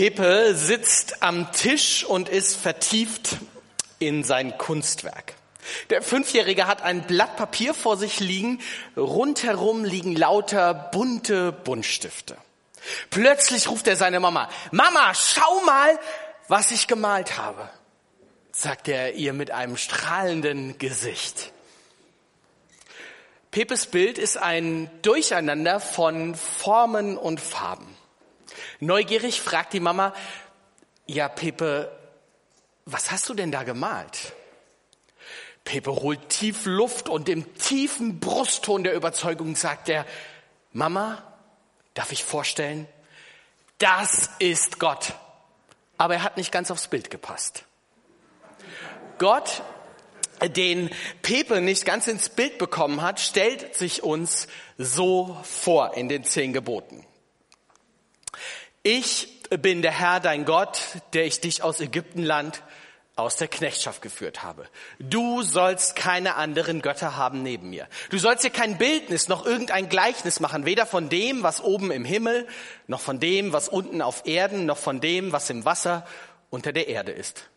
Pepe sitzt am Tisch und ist vertieft in sein Kunstwerk. Der Fünfjährige hat ein Blatt Papier vor sich liegen, rundherum liegen lauter bunte Buntstifte. Plötzlich ruft er seine Mama, Mama, schau mal, was ich gemalt habe, sagt er ihr mit einem strahlenden Gesicht. Pepes Bild ist ein Durcheinander von Formen und Farben. Neugierig fragt die Mama, ja Pepe, was hast du denn da gemalt? Pepe holt tief Luft und im tiefen Brustton der Überzeugung sagt er, Mama, darf ich vorstellen, das ist Gott. Aber er hat nicht ganz aufs Bild gepasst. Gott den Pepe nicht ganz ins Bild bekommen hat, stellt sich uns so vor in den zehn Geboten. Ich bin der Herr, dein Gott, der ich dich aus Ägyptenland, aus der Knechtschaft geführt habe. Du sollst keine anderen Götter haben neben mir. Du sollst dir kein Bildnis noch irgendein Gleichnis machen, weder von dem, was oben im Himmel, noch von dem, was unten auf Erden, noch von dem, was im Wasser unter der Erde ist.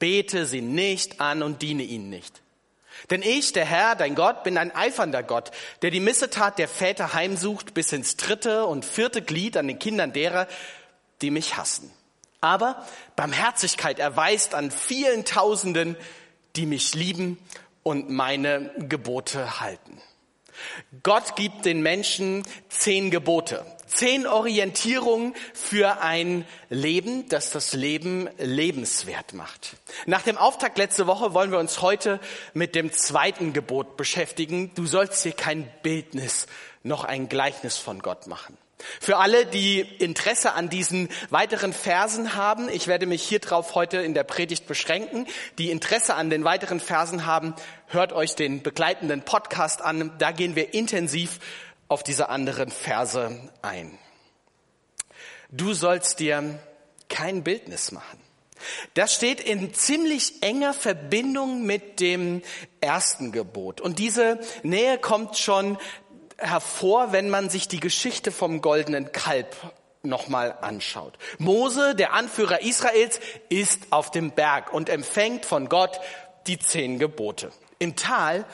Bete sie nicht an und diene ihnen nicht. Denn ich, der Herr, dein Gott, bin ein eifernder Gott, der die Missetat der Väter heimsucht bis ins dritte und vierte Glied an den Kindern derer, die mich hassen. Aber Barmherzigkeit erweist an vielen Tausenden, die mich lieben und meine Gebote halten. Gott gibt den Menschen zehn Gebote, zehn Orientierungen für ein Leben, das das Leben lebenswert macht. Nach dem Auftakt letzte Woche wollen wir uns heute mit dem zweiten Gebot beschäftigen. Du sollst dir kein Bildnis noch ein Gleichnis von Gott machen. Für alle, die Interesse an diesen weiteren Versen haben, ich werde mich hier drauf heute in der Predigt beschränken, die Interesse an den weiteren Versen haben, hört euch den begleitenden Podcast an. Da gehen wir intensiv auf diese anderen Verse ein. Du sollst dir kein Bildnis machen. Das steht in ziemlich enger Verbindung mit dem ersten Gebot. Und diese Nähe kommt schon hervor, wenn man sich die Geschichte vom goldenen Kalb nochmal anschaut. Mose, der Anführer Israels, ist auf dem Berg und empfängt von Gott die zehn Gebote. Im Tal,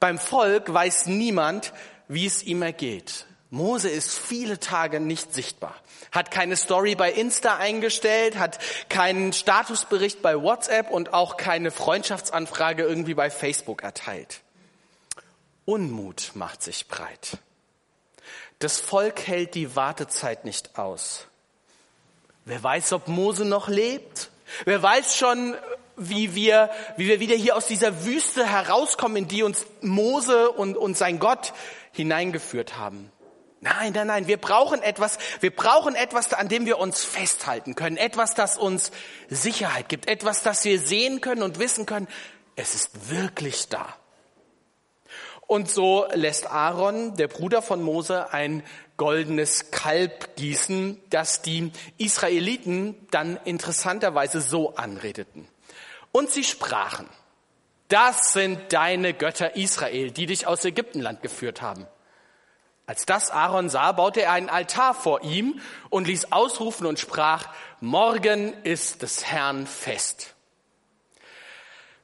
beim Volk, weiß niemand, wie es ihm ergeht. Mose ist viele Tage nicht sichtbar, hat keine Story bei Insta eingestellt, hat keinen Statusbericht bei WhatsApp und auch keine Freundschaftsanfrage irgendwie bei Facebook erteilt. Unmut macht sich breit. Das Volk hält die Wartezeit nicht aus. Wer weiß, ob Mose noch lebt? Wer weiß schon, wie wir, wie wir wieder hier aus dieser Wüste herauskommen, in die uns Mose und, und sein Gott hineingeführt haben? Nein, nein, nein, wir brauchen etwas, wir brauchen etwas, an dem wir uns festhalten können, etwas, das uns Sicherheit gibt, etwas, das wir sehen können und wissen können, es ist wirklich da. Und so lässt Aaron, der Bruder von Mose, ein goldenes Kalb gießen, das die Israeliten dann interessanterweise so anredeten. Und sie sprachen, das sind deine Götter Israel, die dich aus Ägyptenland geführt haben. Als das Aaron sah, baute er einen Altar vor ihm und ließ ausrufen und sprach, morgen ist des Herrn Fest.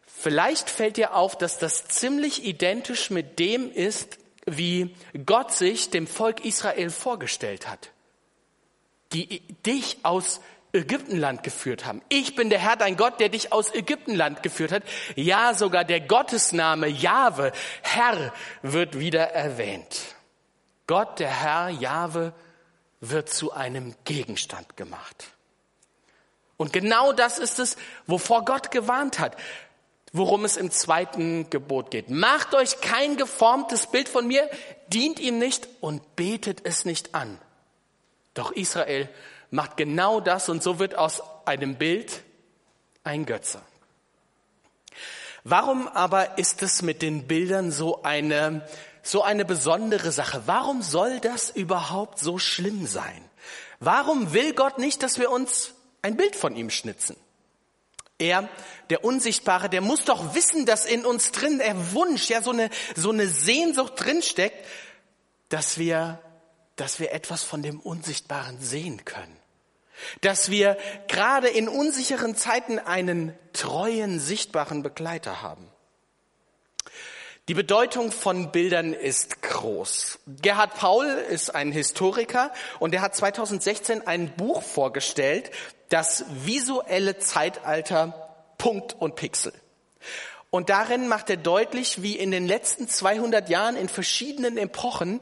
Vielleicht fällt dir auf, dass das ziemlich identisch mit dem ist, wie Gott sich dem Volk Israel vorgestellt hat, die dich aus Ägyptenland geführt haben. Ich bin der Herr, dein Gott, der dich aus Ägyptenland geführt hat. Ja, sogar der Gottesname Jahwe, Herr, wird wieder erwähnt. Gott, der Herr, Jahwe, wird zu einem Gegenstand gemacht. Und genau das ist es, wovor Gott gewarnt hat worum es im zweiten Gebot geht. Macht euch kein geformtes Bild von mir, dient ihm nicht und betet es nicht an. Doch Israel macht genau das und so wird aus einem Bild ein Götze. Warum aber ist es mit den Bildern so eine, so eine besondere Sache? Warum soll das überhaupt so schlimm sein? Warum will Gott nicht, dass wir uns ein Bild von ihm schnitzen? Er, der Unsichtbare, der muss doch wissen, dass in uns drin der Wunsch, ja, so eine, so eine Sehnsucht drinsteckt, dass wir, dass wir etwas von dem Unsichtbaren sehen können. Dass wir gerade in unsicheren Zeiten einen treuen, sichtbaren Begleiter haben. Die Bedeutung von Bildern ist groß. Gerhard Paul ist ein Historiker und er hat 2016 ein Buch vorgestellt, das visuelle Zeitalter Punkt und Pixel. Und darin macht er deutlich, wie in den letzten 200 Jahren in verschiedenen Epochen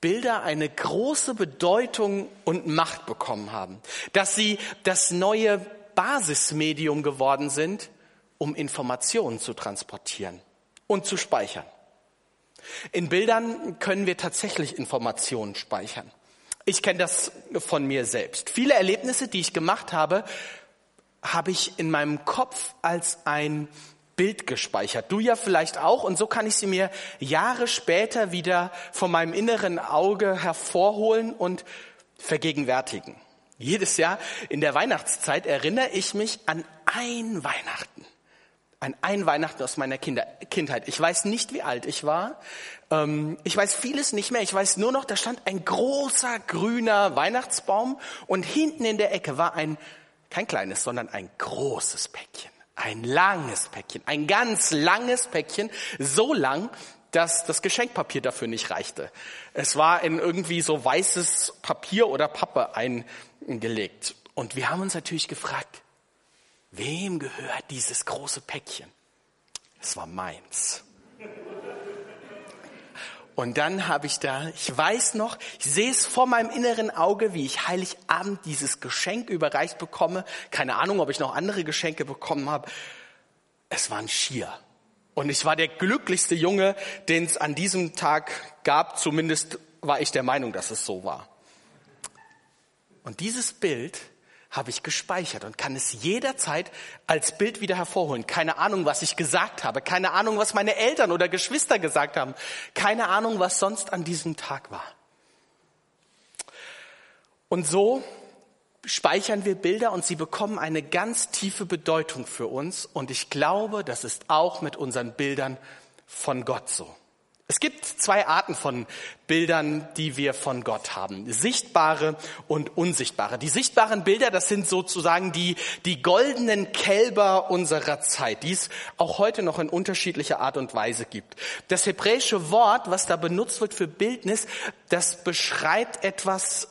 Bilder eine große Bedeutung und Macht bekommen haben. Dass sie das neue Basismedium geworden sind, um Informationen zu transportieren und zu speichern. In Bildern können wir tatsächlich Informationen speichern. Ich kenne das von mir selbst. Viele Erlebnisse, die ich gemacht habe, habe ich in meinem Kopf als ein Bild gespeichert. Du ja vielleicht auch. Und so kann ich sie mir Jahre später wieder von meinem inneren Auge hervorholen und vergegenwärtigen. Jedes Jahr in der Weihnachtszeit erinnere ich mich an ein Weihnachten ein, ein Weihnachten aus meiner Kinder, Kindheit. Ich weiß nicht, wie alt ich war. Ähm, ich weiß vieles nicht mehr. Ich weiß nur noch, da stand ein großer grüner Weihnachtsbaum und hinten in der Ecke war ein, kein kleines, sondern ein großes Päckchen. Ein langes Päckchen. Ein ganz langes Päckchen. So lang, dass das Geschenkpapier dafür nicht reichte. Es war in irgendwie so weißes Papier oder Pappe eingelegt. Und wir haben uns natürlich gefragt, Wem gehört dieses große Päckchen? Es war meins. Und dann habe ich da, ich weiß noch, ich sehe es vor meinem inneren Auge, wie ich Heiligabend dieses Geschenk überreicht bekomme. Keine Ahnung, ob ich noch andere Geschenke bekommen habe. Es war ein Schier. Und ich war der glücklichste Junge, den es an diesem Tag gab. Zumindest war ich der Meinung, dass es so war. Und dieses Bild habe ich gespeichert und kann es jederzeit als Bild wieder hervorholen. Keine Ahnung, was ich gesagt habe, keine Ahnung, was meine Eltern oder Geschwister gesagt haben, keine Ahnung, was sonst an diesem Tag war. Und so speichern wir Bilder und sie bekommen eine ganz tiefe Bedeutung für uns. Und ich glaube, das ist auch mit unseren Bildern von Gott so. Es gibt zwei Arten von Bildern, die wir von Gott haben. Sichtbare und unsichtbare. Die sichtbaren Bilder, das sind sozusagen die, die goldenen Kälber unserer Zeit, die es auch heute noch in unterschiedlicher Art und Weise gibt. Das hebräische Wort, was da benutzt wird für Bildnis, das beschreibt etwas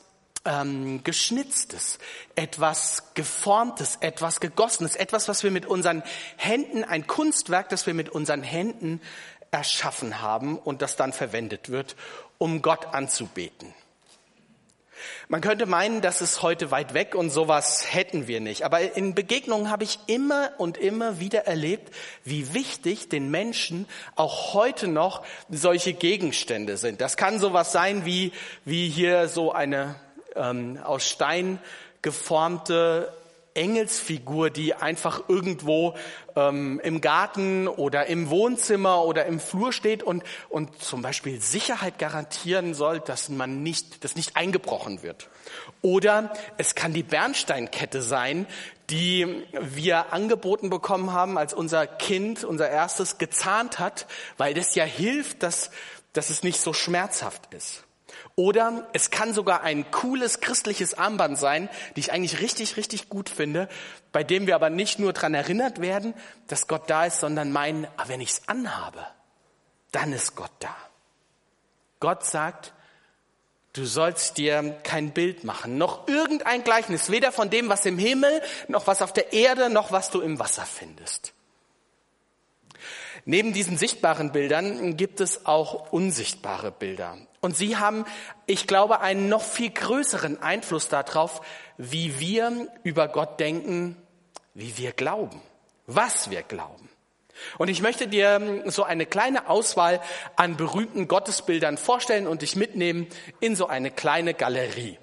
ähm, Geschnitztes, etwas Geformtes, etwas Gegossenes, etwas, was wir mit unseren Händen, ein Kunstwerk, das wir mit unseren Händen erschaffen haben und das dann verwendet wird, um Gott anzubeten. Man könnte meinen, das ist heute weit weg und sowas hätten wir nicht. Aber in Begegnungen habe ich immer und immer wieder erlebt, wie wichtig den Menschen auch heute noch solche Gegenstände sind. Das kann sowas sein wie, wie hier so eine ähm, aus Stein geformte Engelsfigur, die einfach irgendwo ähm, im Garten oder im Wohnzimmer oder im Flur steht und, und zum Beispiel Sicherheit garantieren soll, dass man nicht, dass nicht eingebrochen wird. Oder es kann die Bernsteinkette sein, die wir angeboten bekommen haben, als unser Kind, unser erstes, gezahnt hat, weil das ja hilft, dass, dass es nicht so schmerzhaft ist. Oder es kann sogar ein cooles christliches Armband sein, die ich eigentlich richtig, richtig gut finde, bei dem wir aber nicht nur dran erinnert werden, dass Gott da ist, sondern meinen, ah, wenn ich es anhabe, dann ist Gott da. Gott sagt, du sollst dir kein Bild machen, noch irgendein Gleichnis, weder von dem, was im Himmel, noch was auf der Erde, noch was du im Wasser findest. Neben diesen sichtbaren Bildern gibt es auch unsichtbare Bilder. Und sie haben, ich glaube, einen noch viel größeren Einfluss darauf, wie wir über Gott denken, wie wir glauben, was wir glauben. Und ich möchte dir so eine kleine Auswahl an berühmten Gottesbildern vorstellen und dich mitnehmen in so eine kleine Galerie.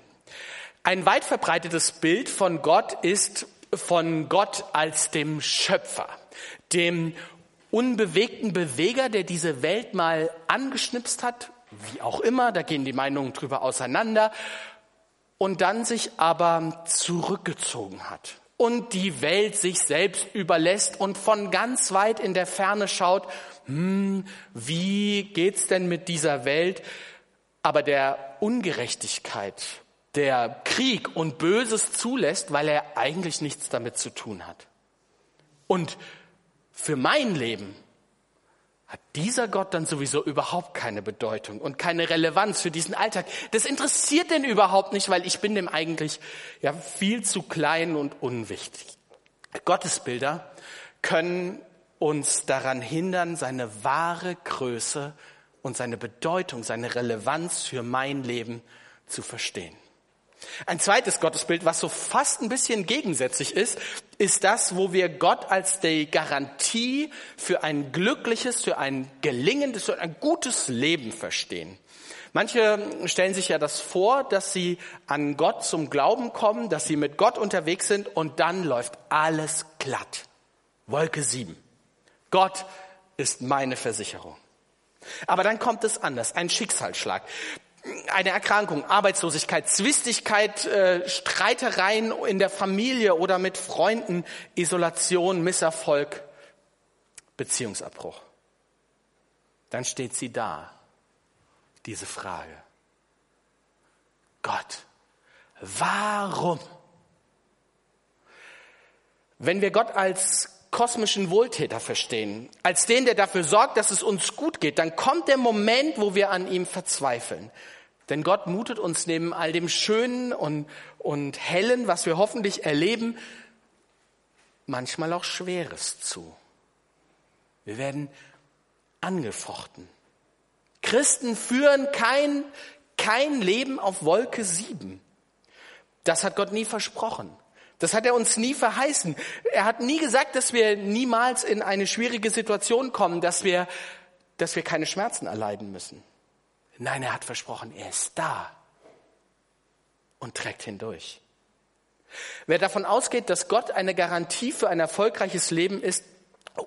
Ein weit verbreitetes Bild von Gott ist von Gott als dem Schöpfer, dem unbewegten Beweger, der diese Welt mal angeschnipst hat, wie auch immer, da gehen die Meinungen drüber auseinander, und dann sich aber zurückgezogen hat und die Welt sich selbst überlässt und von ganz weit in der Ferne schaut, hm, wie geht's denn mit dieser Welt, aber der Ungerechtigkeit der Krieg und Böses zulässt, weil er eigentlich nichts damit zu tun hat. Und für mein Leben hat dieser Gott dann sowieso überhaupt keine Bedeutung und keine Relevanz für diesen Alltag. Das interessiert den überhaupt nicht, weil ich bin dem eigentlich ja viel zu klein und unwichtig. Gottesbilder können uns daran hindern, seine wahre Größe und seine Bedeutung, seine Relevanz für mein Leben zu verstehen. Ein zweites Gottesbild, was so fast ein bisschen gegensätzlich ist, ist das, wo wir Gott als die Garantie für ein glückliches, für ein gelingendes, für ein gutes Leben verstehen. Manche stellen sich ja das vor, dass sie an Gott zum Glauben kommen, dass sie mit Gott unterwegs sind und dann läuft alles glatt. Wolke 7. Gott ist meine Versicherung. Aber dann kommt es anders, ein Schicksalsschlag eine Erkrankung, Arbeitslosigkeit, Zwistigkeit, äh, Streitereien in der Familie oder mit Freunden, Isolation, Misserfolg, Beziehungsabbruch. Dann steht sie da, diese Frage. Gott, warum? Wenn wir Gott als kosmischen Wohltäter verstehen, als den, der dafür sorgt, dass es uns gut geht, dann kommt der Moment, wo wir an ihm verzweifeln. Denn Gott mutet uns neben all dem Schönen und, und Hellen, was wir hoffentlich erleben, manchmal auch Schweres zu. Wir werden angefochten. Christen führen kein, kein Leben auf Wolke sieben. Das hat Gott nie versprochen. Das hat er uns nie verheißen. Er hat nie gesagt, dass wir niemals in eine schwierige Situation kommen, dass wir, dass wir keine Schmerzen erleiden müssen. Nein, er hat versprochen, er ist da und trägt hindurch. Wer davon ausgeht, dass Gott eine Garantie für ein erfolgreiches Leben ist,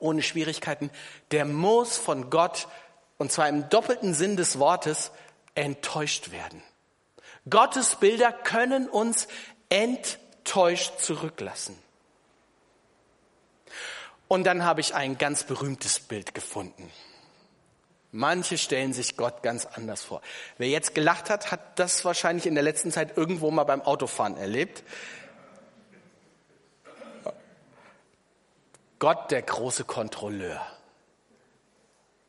ohne Schwierigkeiten, der muss von Gott, und zwar im doppelten Sinn des Wortes, enttäuscht werden. Gottes Bilder können uns enttäuschen enttäuscht zurücklassen. Und dann habe ich ein ganz berühmtes Bild gefunden. Manche stellen sich Gott ganz anders vor. Wer jetzt gelacht hat, hat das wahrscheinlich in der letzten Zeit irgendwo mal beim Autofahren erlebt. Gott, der große Kontrolleur,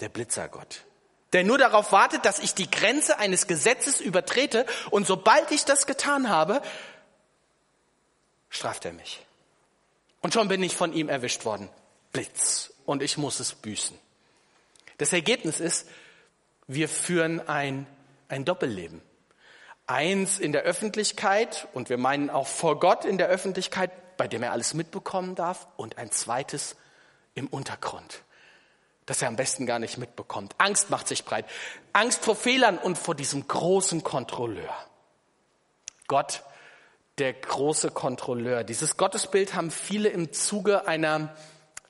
der Blitzergott, der nur darauf wartet, dass ich die Grenze eines Gesetzes übertrete und sobald ich das getan habe, straft er mich. Und schon bin ich von ihm erwischt worden. Blitz. Und ich muss es büßen. Das Ergebnis ist, wir führen ein, ein Doppelleben. Eins in der Öffentlichkeit und wir meinen auch vor Gott in der Öffentlichkeit, bei dem er alles mitbekommen darf, und ein zweites im Untergrund, das er am besten gar nicht mitbekommt. Angst macht sich breit. Angst vor Fehlern und vor diesem großen Kontrolleur. Gott der große Kontrolleur. Dieses Gottesbild haben viele im Zuge einer,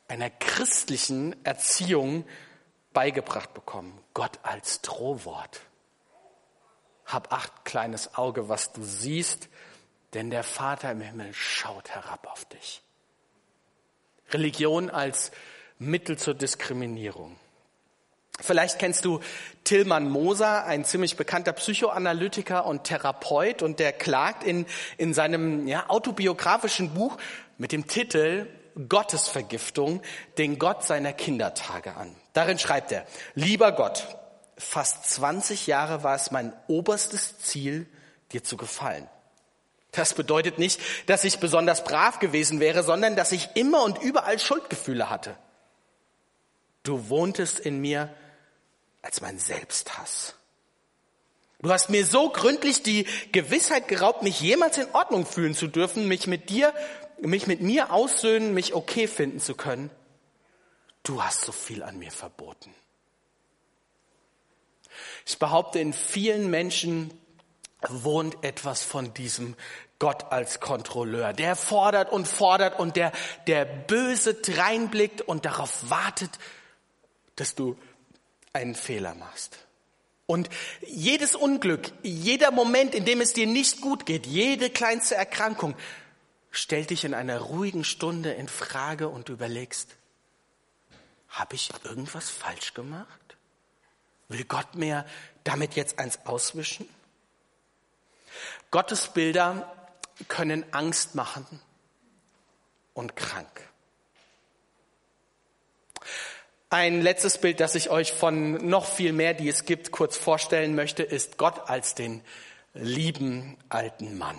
einer christlichen Erziehung beigebracht bekommen. Gott als Drohwort. Hab acht, kleines Auge, was du siehst, denn der Vater im Himmel schaut herab auf dich. Religion als Mittel zur Diskriminierung. Vielleicht kennst du Tillmann Moser, ein ziemlich bekannter Psychoanalytiker und Therapeut, und der klagt in, in seinem ja, autobiografischen Buch mit dem Titel Gottesvergiftung den Gott seiner Kindertage an. Darin schreibt er, lieber Gott, fast 20 Jahre war es mein oberstes Ziel, dir zu gefallen. Das bedeutet nicht, dass ich besonders brav gewesen wäre, sondern dass ich immer und überall Schuldgefühle hatte. Du wohntest in mir als mein Selbsthass. Du hast mir so gründlich die Gewissheit geraubt, mich jemals in Ordnung fühlen zu dürfen, mich mit dir, mich mit mir aussöhnen, mich okay finden zu können. Du hast so viel an mir verboten. Ich behaupte, in vielen Menschen wohnt etwas von diesem Gott als Kontrolleur. Der fordert und fordert und der, der böse dreinblickt und darauf wartet, dass du einen Fehler machst. Und jedes Unglück, jeder Moment, in dem es dir nicht gut geht, jede kleinste Erkrankung, stellt dich in einer ruhigen Stunde in Frage und überlegst, habe ich irgendwas falsch gemacht? Will Gott mir damit jetzt eins auswischen? Gottesbilder können Angst machen und krank. Ein letztes Bild, das ich euch von noch viel mehr, die es gibt, kurz vorstellen möchte, ist Gott als den lieben alten Mann,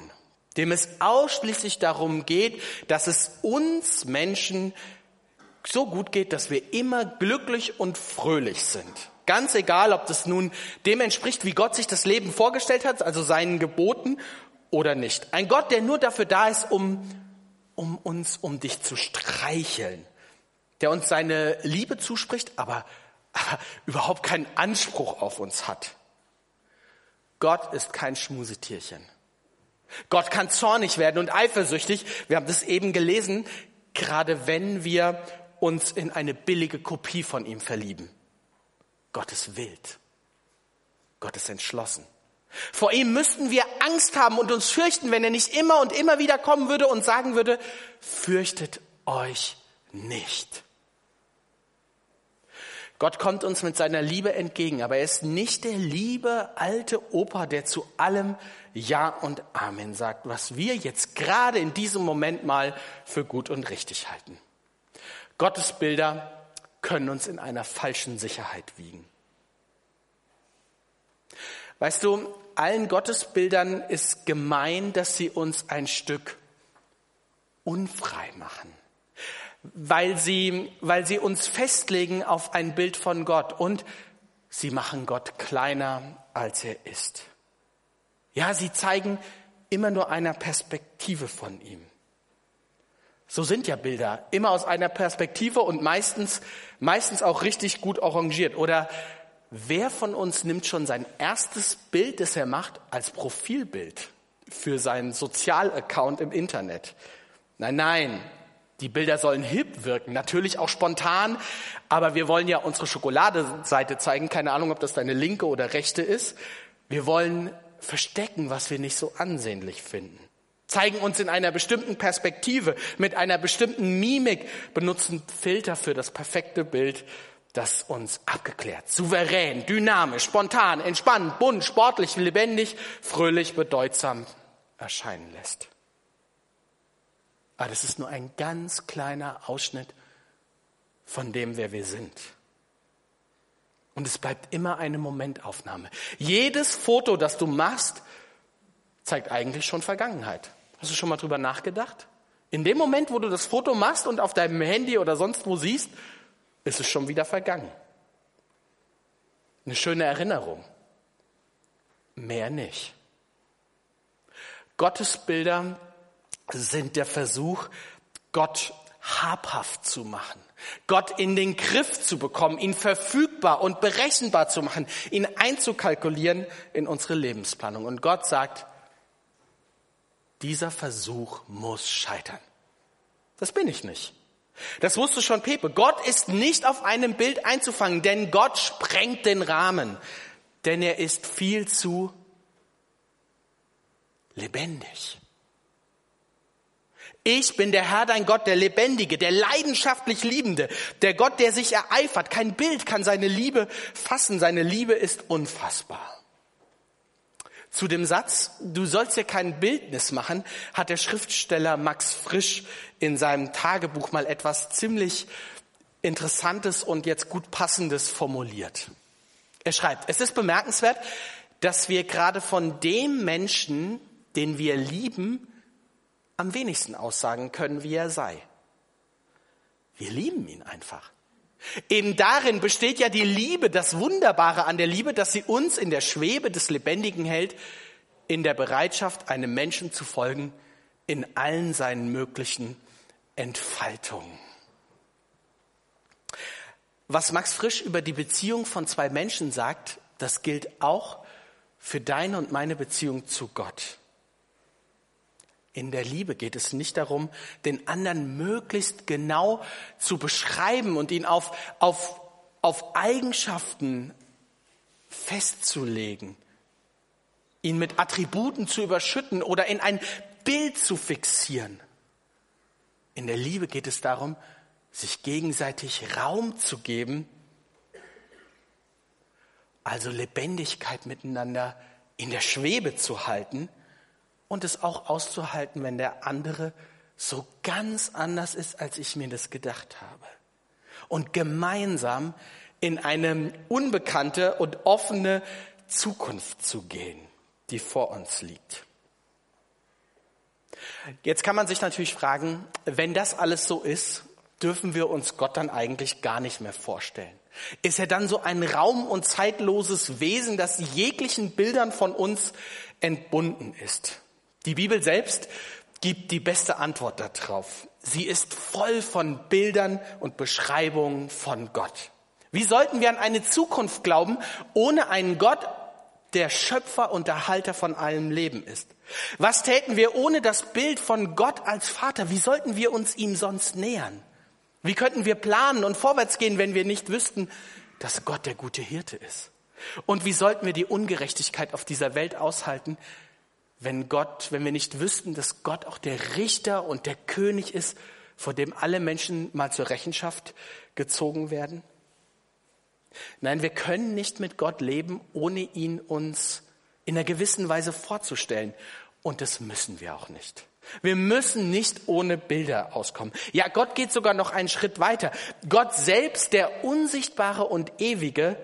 dem es ausschließlich darum geht, dass es uns Menschen so gut geht, dass wir immer glücklich und fröhlich sind. Ganz egal, ob das nun dem entspricht, wie Gott sich das Leben vorgestellt hat, also seinen Geboten oder nicht. Ein Gott, der nur dafür da ist, um, um uns, um dich zu streicheln, der uns seine Liebe zuspricht, aber, aber überhaupt keinen Anspruch auf uns hat. Gott ist kein Schmusetierchen. Gott kann zornig werden und eifersüchtig. Wir haben das eben gelesen, gerade wenn wir uns in eine billige Kopie von ihm verlieben. Gott ist wild. Gott ist entschlossen. Vor ihm müssten wir Angst haben und uns fürchten, wenn er nicht immer und immer wieder kommen würde und sagen würde, fürchtet euch nicht. Gott kommt uns mit seiner Liebe entgegen, aber er ist nicht der liebe alte Opa, der zu allem Ja und Amen sagt, was wir jetzt gerade in diesem Moment mal für gut und richtig halten. Gottesbilder können uns in einer falschen Sicherheit wiegen. Weißt du, allen Gottesbildern ist gemein, dass sie uns ein Stück unfrei machen, weil sie, weil sie uns festlegen auf ein Bild von Gott und sie machen Gott kleiner, als er ist. Ja, sie zeigen immer nur einer Perspektive von ihm. So sind ja Bilder immer aus einer Perspektive und meistens, meistens auch richtig gut arrangiert. Oder wer von uns nimmt schon sein erstes Bild, das er macht, als Profilbild für seinen Sozialaccount im Internet? Nein, nein. Die Bilder sollen hip wirken, natürlich auch spontan, aber wir wollen ja unsere Schokoladeseite zeigen. Keine Ahnung, ob das deine linke oder rechte ist. Wir wollen verstecken, was wir nicht so ansehnlich finden zeigen uns in einer bestimmten Perspektive, mit einer bestimmten Mimik, benutzen Filter für das perfekte Bild, das uns abgeklärt, souverän, dynamisch, spontan, entspannt, bunt, sportlich, lebendig, fröhlich, bedeutsam erscheinen lässt. Aber das ist nur ein ganz kleiner Ausschnitt von dem, wer wir sind. Und es bleibt immer eine Momentaufnahme. Jedes Foto, das du machst, zeigt eigentlich schon Vergangenheit. Hast du schon mal drüber nachgedacht? In dem Moment, wo du das Foto machst und auf deinem Handy oder sonst wo siehst, ist es schon wieder vergangen. Eine schöne Erinnerung. Mehr nicht. Gottesbilder sind der Versuch, Gott habhaft zu machen, Gott in den Griff zu bekommen, ihn verfügbar und berechenbar zu machen, ihn einzukalkulieren in unsere Lebensplanung. Und Gott sagt, dieser Versuch muss scheitern. Das bin ich nicht. Das wusste schon Pepe. Gott ist nicht auf einem Bild einzufangen, denn Gott sprengt den Rahmen, denn er ist viel zu lebendig. Ich bin der Herr, dein Gott, der Lebendige, der leidenschaftlich Liebende, der Gott, der sich ereifert. Kein Bild kann seine Liebe fassen. Seine Liebe ist unfassbar. Zu dem Satz, du sollst dir kein Bildnis machen, hat der Schriftsteller Max Frisch in seinem Tagebuch mal etwas ziemlich Interessantes und jetzt gut Passendes formuliert. Er schreibt, es ist bemerkenswert, dass wir gerade von dem Menschen, den wir lieben, am wenigsten aussagen können, wie er sei. Wir lieben ihn einfach. Eben darin besteht ja die Liebe, das Wunderbare an der Liebe, dass sie uns in der Schwebe des Lebendigen hält, in der Bereitschaft, einem Menschen zu folgen, in allen seinen möglichen Entfaltungen. Was Max Frisch über die Beziehung von zwei Menschen sagt, das gilt auch für deine und meine Beziehung zu Gott. In der Liebe geht es nicht darum, den anderen möglichst genau zu beschreiben und ihn auf, auf, auf Eigenschaften festzulegen, ihn mit Attributen zu überschütten oder in ein Bild zu fixieren. In der Liebe geht es darum, sich gegenseitig Raum zu geben, also Lebendigkeit miteinander in der Schwebe zu halten – und es auch auszuhalten, wenn der andere so ganz anders ist, als ich mir das gedacht habe. Und gemeinsam in eine unbekannte und offene Zukunft zu gehen, die vor uns liegt. Jetzt kann man sich natürlich fragen, wenn das alles so ist, dürfen wir uns Gott dann eigentlich gar nicht mehr vorstellen. Ist er dann so ein raum- und zeitloses Wesen, das jeglichen Bildern von uns entbunden ist? Die Bibel selbst gibt die beste Antwort darauf. Sie ist voll von Bildern und Beschreibungen von Gott. Wie sollten wir an eine Zukunft glauben ohne einen Gott, der Schöpfer und Erhalter von allem Leben ist? Was täten wir ohne das Bild von Gott als Vater? Wie sollten wir uns ihm sonst nähern? Wie könnten wir planen und vorwärts gehen, wenn wir nicht wüssten, dass Gott der gute Hirte ist? Und wie sollten wir die Ungerechtigkeit auf dieser Welt aushalten, wenn Gott, wenn wir nicht wüssten, dass Gott auch der Richter und der König ist, vor dem alle Menschen mal zur Rechenschaft gezogen werden? Nein, wir können nicht mit Gott leben, ohne ihn uns in einer gewissen Weise vorzustellen. Und das müssen wir auch nicht. Wir müssen nicht ohne Bilder auskommen. Ja, Gott geht sogar noch einen Schritt weiter. Gott selbst, der Unsichtbare und Ewige,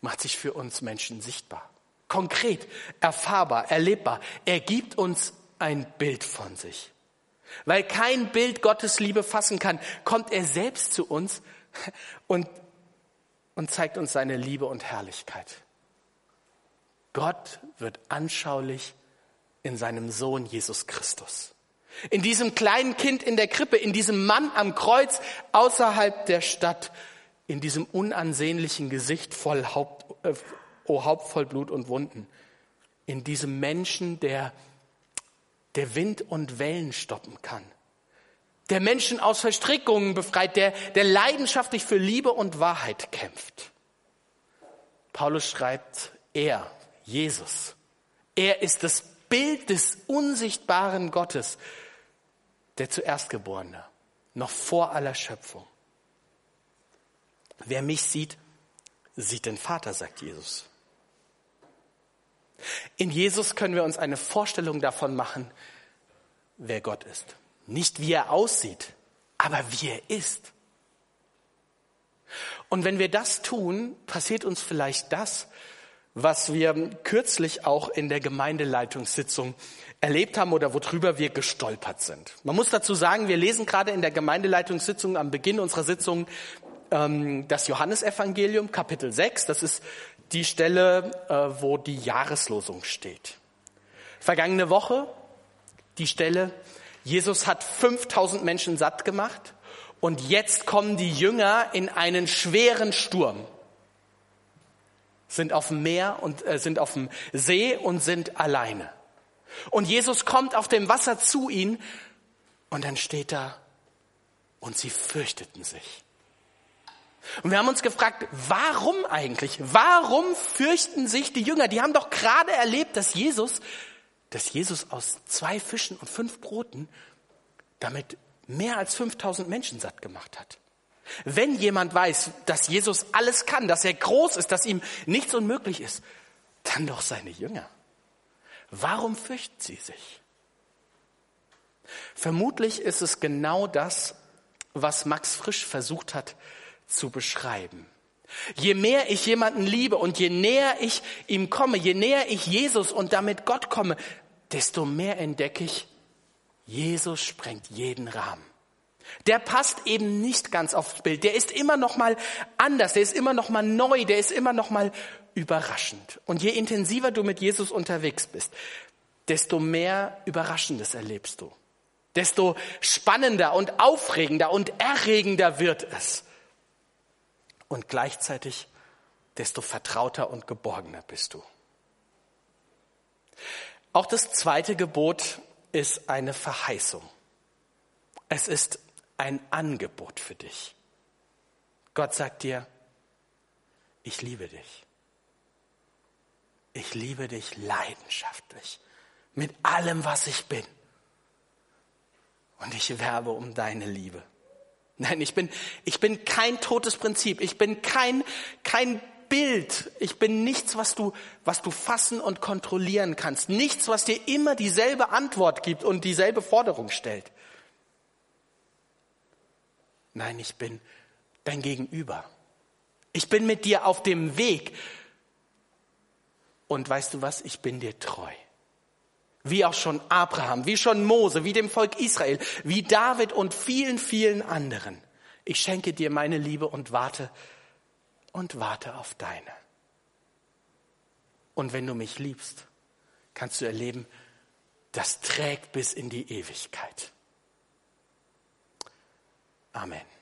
macht sich für uns Menschen sichtbar. Konkret, erfahrbar, erlebbar. Er gibt uns ein Bild von sich. Weil kein Bild Gottes Liebe fassen kann, kommt er selbst zu uns und, und zeigt uns seine Liebe und Herrlichkeit. Gott wird anschaulich in seinem Sohn Jesus Christus. In diesem kleinen Kind in der Krippe, in diesem Mann am Kreuz außerhalb der Stadt, in diesem unansehnlichen Gesicht voll Haupt, äh, oh Haupt voll Blut und Wunden, in diesem Menschen, der, der Wind und Wellen stoppen kann, der Menschen aus Verstrickungen befreit, der, der leidenschaftlich für Liebe und Wahrheit kämpft. Paulus schreibt, er, Jesus, er ist das Bild des unsichtbaren Gottes, der zuerstgeborene, noch vor aller Schöpfung. Wer mich sieht, sieht den Vater, sagt Jesus. In Jesus können wir uns eine Vorstellung davon machen, wer Gott ist. Nicht wie er aussieht, aber wie er ist. Und wenn wir das tun, passiert uns vielleicht das, was wir kürzlich auch in der Gemeindeleitungssitzung erlebt haben oder worüber wir gestolpert sind. Man muss dazu sagen, wir lesen gerade in der Gemeindeleitungssitzung am Beginn unserer Sitzung ähm, das Johannesevangelium, Kapitel 6. Das ist die Stelle, äh, wo die Jahreslosung steht. Vergangene Woche die Stelle, Jesus hat 5000 Menschen satt gemacht und jetzt kommen die Jünger in einen schweren Sturm sind auf dem Meer und äh, sind auf dem See und sind alleine. Und Jesus kommt auf dem Wasser zu ihnen und dann steht da, und sie fürchteten sich. Und wir haben uns gefragt, warum eigentlich? Warum fürchten sich die Jünger? Die haben doch gerade erlebt, dass Jesus, dass Jesus aus zwei Fischen und fünf Broten damit mehr als 5000 Menschen satt gemacht hat. Wenn jemand weiß, dass Jesus alles kann, dass er groß ist, dass ihm nichts unmöglich ist, dann doch seine Jünger. Warum fürchten sie sich? Vermutlich ist es genau das, was Max Frisch versucht hat zu beschreiben. Je mehr ich jemanden liebe und je näher ich ihm komme, je näher ich Jesus und damit Gott komme, desto mehr entdecke ich, Jesus sprengt jeden Rahmen der passt eben nicht ganz aufs Bild. Der ist immer noch mal anders, der ist immer noch mal neu, der ist immer noch mal überraschend. Und je intensiver du mit Jesus unterwegs bist, desto mehr Überraschendes erlebst du. Desto spannender und aufregender und erregender wird es. Und gleichzeitig desto vertrauter und geborgener bist du. Auch das zweite Gebot ist eine Verheißung. Es ist ein Angebot für dich. Gott sagt dir, ich liebe dich. Ich liebe dich leidenschaftlich mit allem, was ich bin. Und ich werbe um deine Liebe. Nein, ich bin, ich bin kein totes Prinzip. Ich bin kein, kein Bild. Ich bin nichts, was du, was du fassen und kontrollieren kannst. Nichts, was dir immer dieselbe Antwort gibt und dieselbe Forderung stellt. Nein, ich bin dein Gegenüber. Ich bin mit dir auf dem Weg. Und weißt du was? Ich bin dir treu. Wie auch schon Abraham, wie schon Mose, wie dem Volk Israel, wie David und vielen, vielen anderen. Ich schenke dir meine Liebe und warte und warte auf deine. Und wenn du mich liebst, kannst du erleben, das trägt bis in die Ewigkeit. Amen.